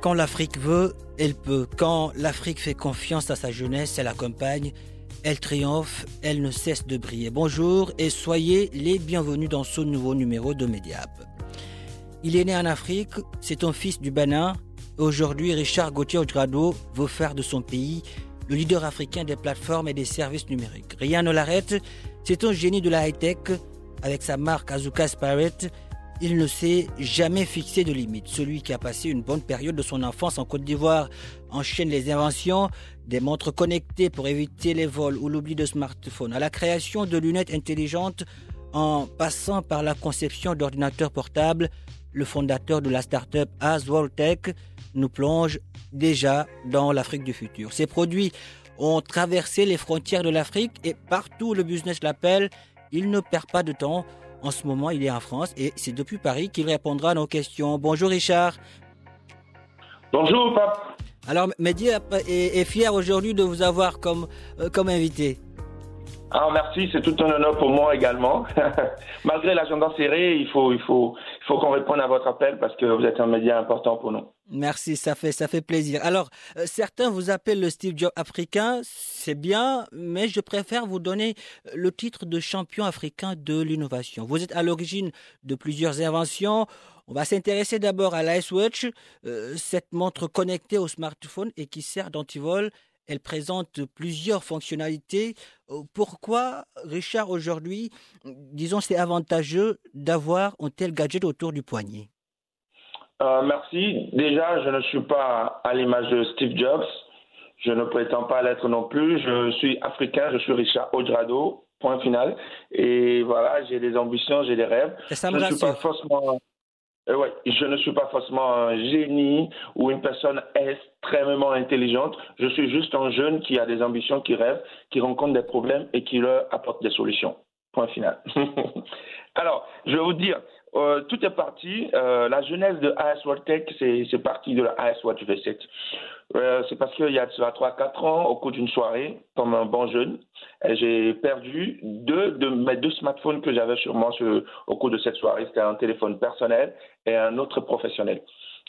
Quand l'Afrique veut, elle peut. Quand l'Afrique fait confiance à sa jeunesse, elle accompagne, elle triomphe, elle ne cesse de briller. Bonjour et soyez les bienvenus dans ce nouveau numéro de Mediap. Il est né en Afrique, c'est un fils du Bénin. Aujourd'hui, Richard Gauthier Oudrado veut faire de son pays le leader africain des plateformes et des services numériques. Rien ne l'arrête, c'est un génie de la high-tech. Avec sa marque Azuka Spirit, il ne s'est jamais fixé de limite. Celui qui a passé une bonne période de son enfance en Côte d'Ivoire enchaîne les inventions des montres connectées pour éviter les vols ou l'oubli de smartphones, à la création de lunettes intelligentes en passant par la conception d'ordinateurs portables. Le fondateur de la start-up Tech nous plonge déjà dans l'Afrique du futur. Ces produits ont traversé les frontières de l'Afrique et partout où le business l'appelle, il ne perd pas de temps. En ce moment, il est en France et c'est depuis Paris qu'il répondra à nos questions. Bonjour Richard. Bonjour Pape. Alors Mehdi est, fier aujourd'hui de vous avoir comme, euh, comme invité. Ah, merci, c'est tout un honneur pour moi également. Malgré l'agenda serré, il faut, il faut, il faut qu'on réponde à votre appel parce que vous êtes un média important pour nous. Merci, ça fait, ça fait plaisir. Alors, euh, certains vous appellent le Steve Jobs africain, c'est bien, mais je préfère vous donner le titre de champion africain de l'innovation. Vous êtes à l'origine de plusieurs inventions. On va s'intéresser d'abord à l'Icewatch, euh, cette montre connectée au smartphone et qui sert d'antivol elle présente plusieurs fonctionnalités. Euh, pourquoi, Richard, aujourd'hui, disons, c'est avantageux d'avoir un tel gadget autour du poignet? Euh, Merci. Déjà, je ne suis pas à l'image de Steve Jobs. Je ne prétends pas l'être non plus. Je suis africain, je suis Richard Odrado, point final. Et voilà, j'ai des ambitions, j'ai des rêves. ça me je ne suis pas forcément euh, ouais, je ne suis pas forcément un génie ou une personne extrêmement intelligente. Je suis juste un jeune qui a des ambitions, qui rêve, qui rencontre des problèmes et qui leur apporte des solutions. Point final. Alors, je vais vous dire, euh, tout est parti. Euh, la genèse de AS World Tech, c'est parti de la AS Watch V7. Euh, c'est parce qu'il y a 3-4 ans, au cours d'une soirée, comme un bon jeune, j'ai perdu deux de mes deux smartphones que j'avais sur moi au cours de cette soirée. C'était un téléphone personnel et un autre professionnel.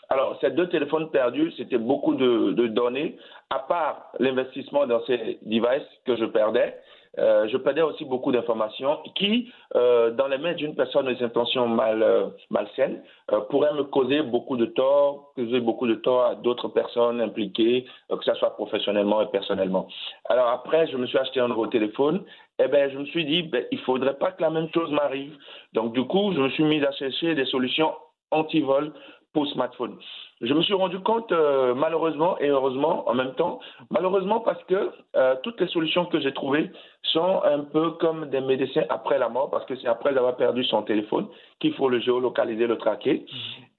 Alors, ces deux téléphones perdus, c'était beaucoup de données, à part l'investissement dans ces devices que je perdais. Euh, je perdais aussi beaucoup d'informations qui, euh, dans les mains d'une personne aux intentions mal, euh, malsaines, euh, pourraient me causer beaucoup de tort, causer beaucoup de tort à d'autres personnes impliquées, que ce soit professionnellement et personnellement. Alors après, je me suis acheté un nouveau téléphone. Eh ben, je me suis dit, ben, il faudrait pas que la même chose m'arrive. Donc du coup, je me suis mis à chercher des solutions anti-vol pour smartphone. Je me suis rendu compte, euh, malheureusement et heureusement en même temps, malheureusement parce que euh, toutes les solutions que j'ai trouvées sont un peu comme des médecins après la mort, parce que c'est après avoir perdu son téléphone qu'il faut le géolocaliser, le traquer.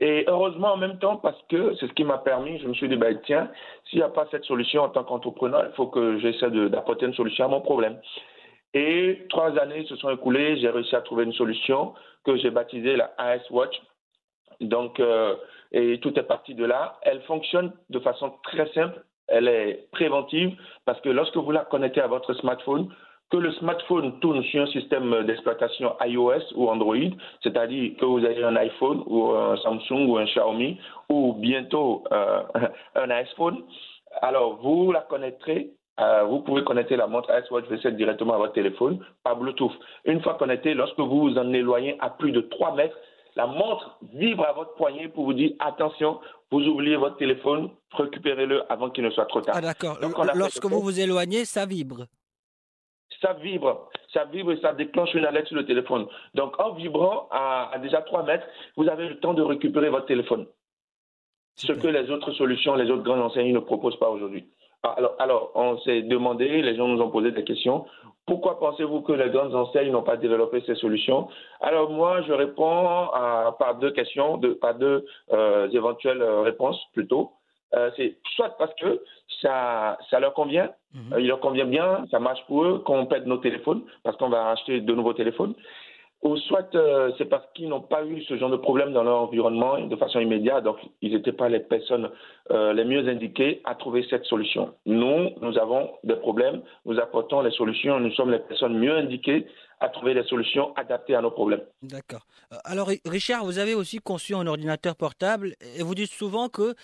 Et heureusement en même temps parce que c'est ce qui m'a permis, je me suis dit, bah, tiens, s'il n'y a pas cette solution en tant qu'entrepreneur, il faut que j'essaie d'apporter une solution à mon problème. Et trois années se sont écoulées, j'ai réussi à trouver une solution que j'ai baptisée la AS Watch donc, euh, et tout est parti de là. Elle fonctionne de façon très simple. Elle est préventive parce que lorsque vous la connectez à votre smartphone, que le smartphone tourne sur un système d'exploitation iOS ou Android, c'est-à-dire que vous avez un iPhone ou un Samsung ou un Xiaomi ou bientôt euh, un iPhone, alors vous la connecterez euh, vous pouvez connecter la montre Watch V7 directement à votre téléphone par Bluetooth. Une fois connecté, lorsque vous vous en éloignez à plus de 3 mètres, la montre vibre à votre poignet pour vous dire attention, vous oubliez votre téléphone, récupérez-le avant qu'il ne soit trop tard. Ah d'accord. Lorsque vous vous éloignez, ça vibre. Ça vibre, ça vibre et ça déclenche une alerte sur le téléphone. Donc en vibrant à, déjà 3 mètres, vous avez le temps de récupérer votre téléphone. Ce que les autres solutions, les autres grandes enseignes ne proposent pas aujourd'hui. Alors, alors, on s'est demandé, les gens nous ont posé des questions. Pourquoi pensez-vous que les grandes enseignes n'ont pas développé ces solutions? Alors moi, je réponds à, par deux questions, de, par deux euh, éventuelles réponses plutôt. Euh, c'est soit parce que ça, ça leur convient, mhm. euh, il leur convient bien, ça marche pour eux, qu'on pète nos téléphones, parce qu'on va acheter de nouveaux téléphones ou soit euh, c'est parce qu'ils n'ont pas eu ce genre de problème dans leur environnement de façon immédiate, donc ils n'étaient pas les personnes euh, les mieux indiquées à trouver cette solution. Nous, nous avons des problèmes, nous apportons les solutions, nous sommes les personnes mieux indiquées à trouver des solutions adaptées à nos problèmes. D'accord. Euh, alors Richard, vous avez aussi conçu un ordinateur portable et vous dites souvent que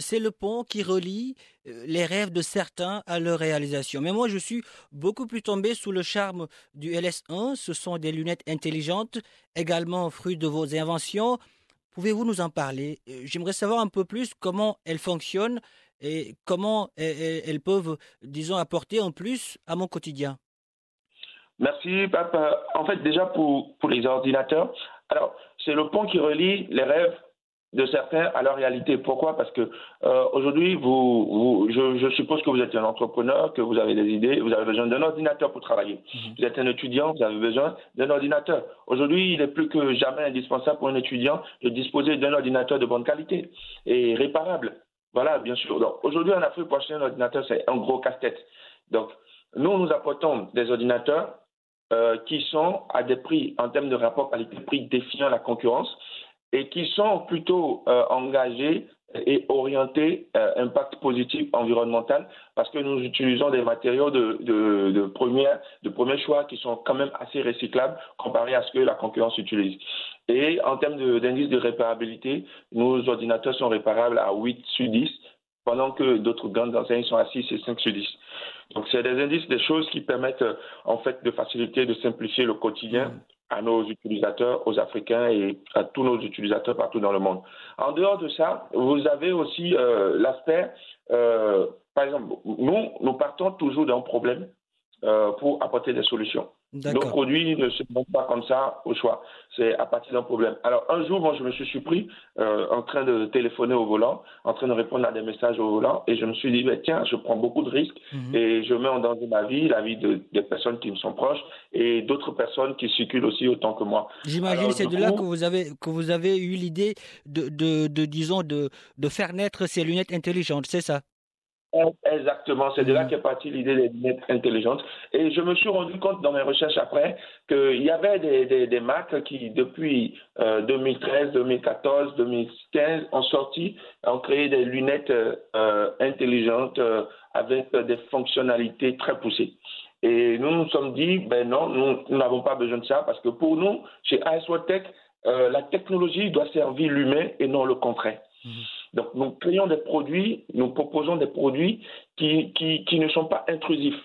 c'est le pont qui relie les rêves de certains à leur réalisation. Mais moi, je suis beaucoup plus tombé sous le charme du LS1. Ce sont des lunettes intelligentes, également fruit de vos inventions. Pouvez-vous nous en parler? J'aimerais savoir un peu plus comment elles fonctionnent et comment elles peuvent, disons, apporter en plus à mon quotidien. Merci, papa. En fait, déjà pour, pour les ordinateurs, alors c'est le pont qui relie les rêves de certains à leur réalité. Pourquoi? Parce que euh, aujourd'hui, vous, vous je, je, suppose que vous êtes un entrepreneur, que vous avez des idées, vous avez besoin d'un ordinateur pour travailler. Mhm. Vous êtes un étudiant, vous avez besoin d'un ordinateur. Aujourd'hui, il est plus que jamais indispensable pour un étudiant de disposer d'un ordinateur de bonne qualité et réparable. Voilà, bien sûr. Donc aujourd'hui, en Afrique, pour acheter un ordinateur, c'est un gros casse-tête. Donc, nous, nous apportons des ordinateurs euh, qui sont à des prix, en termes de rapport qualité-prix, défiant la concurrence et qui sont plutôt euh, engagés et orientés euh, impact positif environnemental parce que nous utilisons des matériaux de, de, première, de premier choix qui sont quand même assez recyclables comparé à ce que la concurrence utilise. Et en termes d'indice de, de, réparabilité, nos ordinateurs sont réparables à 8 sur 10 pendant que d'autres grandes enseignes sont à 6 et 5 sur 10. Donc c'est des indices, des choses qui permettent en fait de faciliter, de simplifier le quotidien mmh à nos utilisateurs, aux Africains et à tous nos utilisateurs partout dans le monde. En dehors de ça, vous avez aussi euh, l'aspect, euh, par exemple, nous, nous partons toujours d'un problème euh, pour apporter des solutions. Nos produits ne se montent pas comme ça au choix. C'est à partir d'un problème. Alors, un jour, moi, je me suis surpris euh, en train de téléphoner au volant, en train de répondre à des messages au volant, et je me suis dit, tiens, je prends beaucoup de risques mhm. et je mets en danger ma vie, la vie de, des personnes qui me sont proches et d'autres personnes qui circulent aussi autant que moi. J'imagine c'est de là que vous avez, que vous avez eu l'idée de, de, de, disons, de, de faire naître ces lunettes intelligentes, c'est ça? Exactement, c'est de là mm. qu'est partie l'idée des lunettes intelligentes. Et je me suis rendu compte dans mes recherches après qu'il y avait des, des, des, marques qui, depuis 2013, 2014, 2015, ont sorti, ont créé des lunettes euh, intelligentes euh, avec des fonctionnalités très poussées. Et nous nous sommes dit, ben non, nous n'avons pas besoin de ça parce que pour nous, chez ASWatech, euh, la technologie doit servir l'humain et non le contraire. Mm. Donc, nous créons des produits, nous proposons des produits qui, qui, qui ne sont pas intrusifs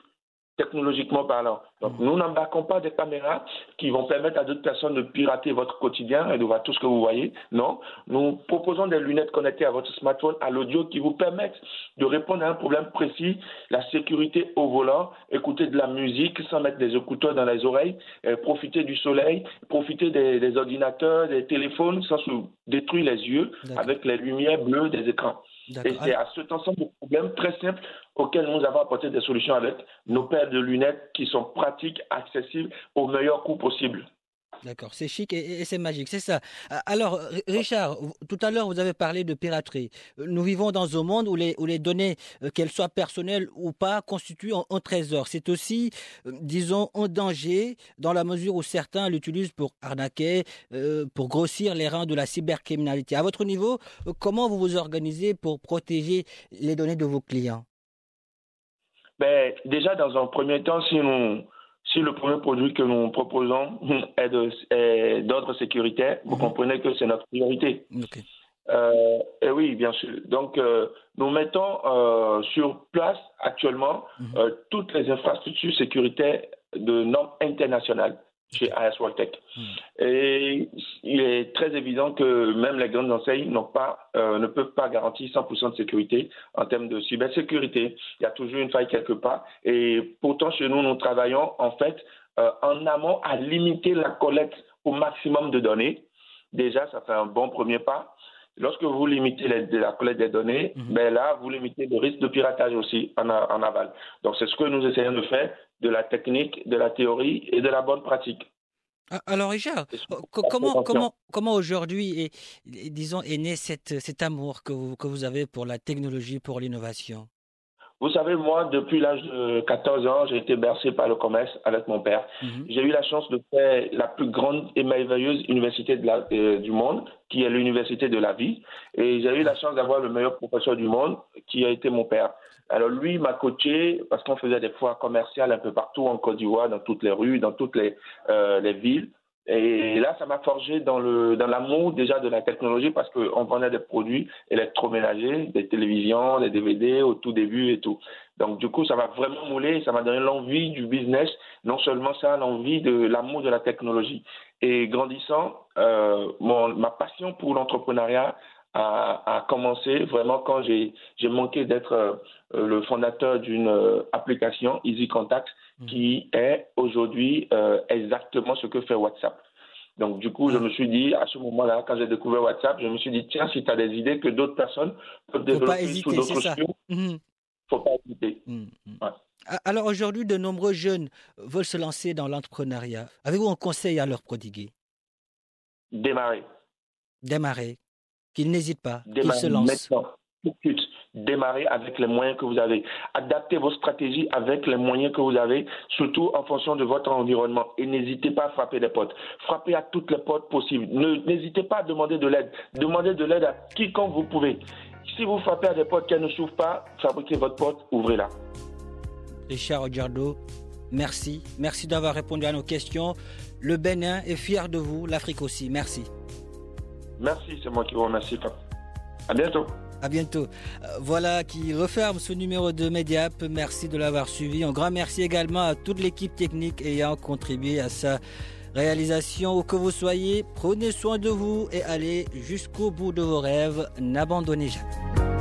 technologiquement parlant. Donc, nous n'embarquons pas des caméras qui vont permettre à d'autres personnes de pirater votre quotidien et de voir tout ce que vous voyez. Non, nous proposons des lunettes connectées à votre smartphone, à l'audio, qui vous permettent de répondre à un problème précis, la sécurité au volant, écouter de la musique sans mettre des écouteurs dans les oreilles, euh, profiter du soleil, profiter des, des, ordinateurs, des téléphones sans se détruire les yeux avec les lumières bleues des écrans. Et c'est à cet ensemble de problèmes très simples auxquels nous avons apporté des solutions avec nos paires de lunettes qui sont pratiques, accessibles au meilleur coût possible. D'accord, c'est chic et, c'est magique, c'est ça. Alors, Richard, tout à l'heure, vous avez parlé de piraterie. Nous vivons dans un monde où les, données, euh, qu'elles soient personnelles ou pas, constituent un, trésor. C'est aussi, euh, disons, un danger dans la mesure où certains l'utilisent pour arnaquer, euh, pour grossir les rangs de la cybercriminalité. À votre niveau, comment vous vous organisez pour protéger les données de vos clients? Ben, Déjà, dans un premier temps, si nous si le premier produit que nous proposons est d'ordre sécuritaire, vous mhm. comprenez que c'est notre priorité. Euh, et oui, bien sûr. Donc, euh, nous mettons euh, sur place actuellement mhm. toutes les infrastructures sécuritaires de normes internationales. Chez AS Tech. Hmm. Et il est très évident que même les grandes enseignes n'ont pas, euh, ne peuvent pas garantir 100% de sécurité en termes de cybersécurité. Il y a toujours une faille quelque part. Et pourtant, chez nous, nous travaillons en fait euh, en amont à limiter la collecte au maximum de données. Déjà, ça fait un bon premier pas. Lorsque vous limitez la collecte des données, mhm. ben là, vous limitez le risque de piratage aussi en, en aval. Donc, c'est ce que nous essayons de faire, de la technique, de la théorie et de la bonne pratique. Ah, alors Richard, comment, comment, comment aujourd'hui est, disons, est né cette, cet amour que vous, que vous avez pour la technologie, pour l'innovation? Vous savez, moi, depuis l'âge de 14 ans, j'ai été bercé par le commerce avec mon père. Mhm. J'ai eu la chance de faire la plus grande et merveilleuse université de la, euh, du monde, qui est l'université de la vie. Et j'ai eu la chance d'avoir le meilleur professeur du monde, qui a été mon père. Alors lui m'a coaché parce qu'on faisait des foires commerciales un peu partout en Côte d'Ivoire, dans toutes les rues, dans toutes les, euh, les villes. Et là, ça m'a forgé dans le dans l'amour déjà de la technologie parce qu'on vendait des produits électroménagers, des télévisions, des DVD au tout début et tout. Donc du coup, ça m'a vraiment moulé, ça m'a donné l'envie du business, non seulement ça, l'envie de l'amour de la technologie. Et grandissant, euh, mon, ma passion pour l'entrepreneuriat a, a, commencé vraiment quand j'ai manqué d'être euh, le fondateur d'une euh, application Easy Contact. Qui est aujourd'hui euh, exactement ce que fait WhatsApp. Donc, du coup, je me suis dit, à ce moment-là, quand j'ai découvert WhatsApp, je me suis dit, tiens, si tu as des idées que d'autres personnes peuvent développer sous d'autres il ne faut pas hésiter. Mm, mm. Alors, aujourd'hui, de nombreux jeunes veulent se lancer dans l'entrepreneuriat. Avez-vous un conseil à leur prodiguer? Démarrer. Démarrer. Qu'ils n'hésitent pas, qu'ils se lancent. Maintenant, tout de suite démarrer avec les moyens que vous avez. Adaptez vos stratégies avec les moyens que vous avez, surtout en fonction de votre environnement. Et n'hésitez pas à frapper les portes. Frappez à toutes les portes possibles. N'hésitez pas à demander de l'aide. Demandez de l'aide à quiconque vous pouvez. Si vous frappez à des portes qui ne s'ouvrent pas, fabriquez votre porte, ouvrez-la. Richard Ogiardo, merci. Merci d'avoir répondu à nos questions. Le Bénin est fier de vous, l'Afrique aussi. Merci. Merci, c'est moi qui vous remercie. À bientôt. À bientôt. Euh, voilà qui referme ce numéro de Mediap. Merci de l'avoir suivi. Un grand merci également à toute l'équipe technique ayant contribué à sa réalisation. Où que vous soyez, prenez soin de vous et allez jusqu'au bout de vos rêves. N'abandonnez jamais.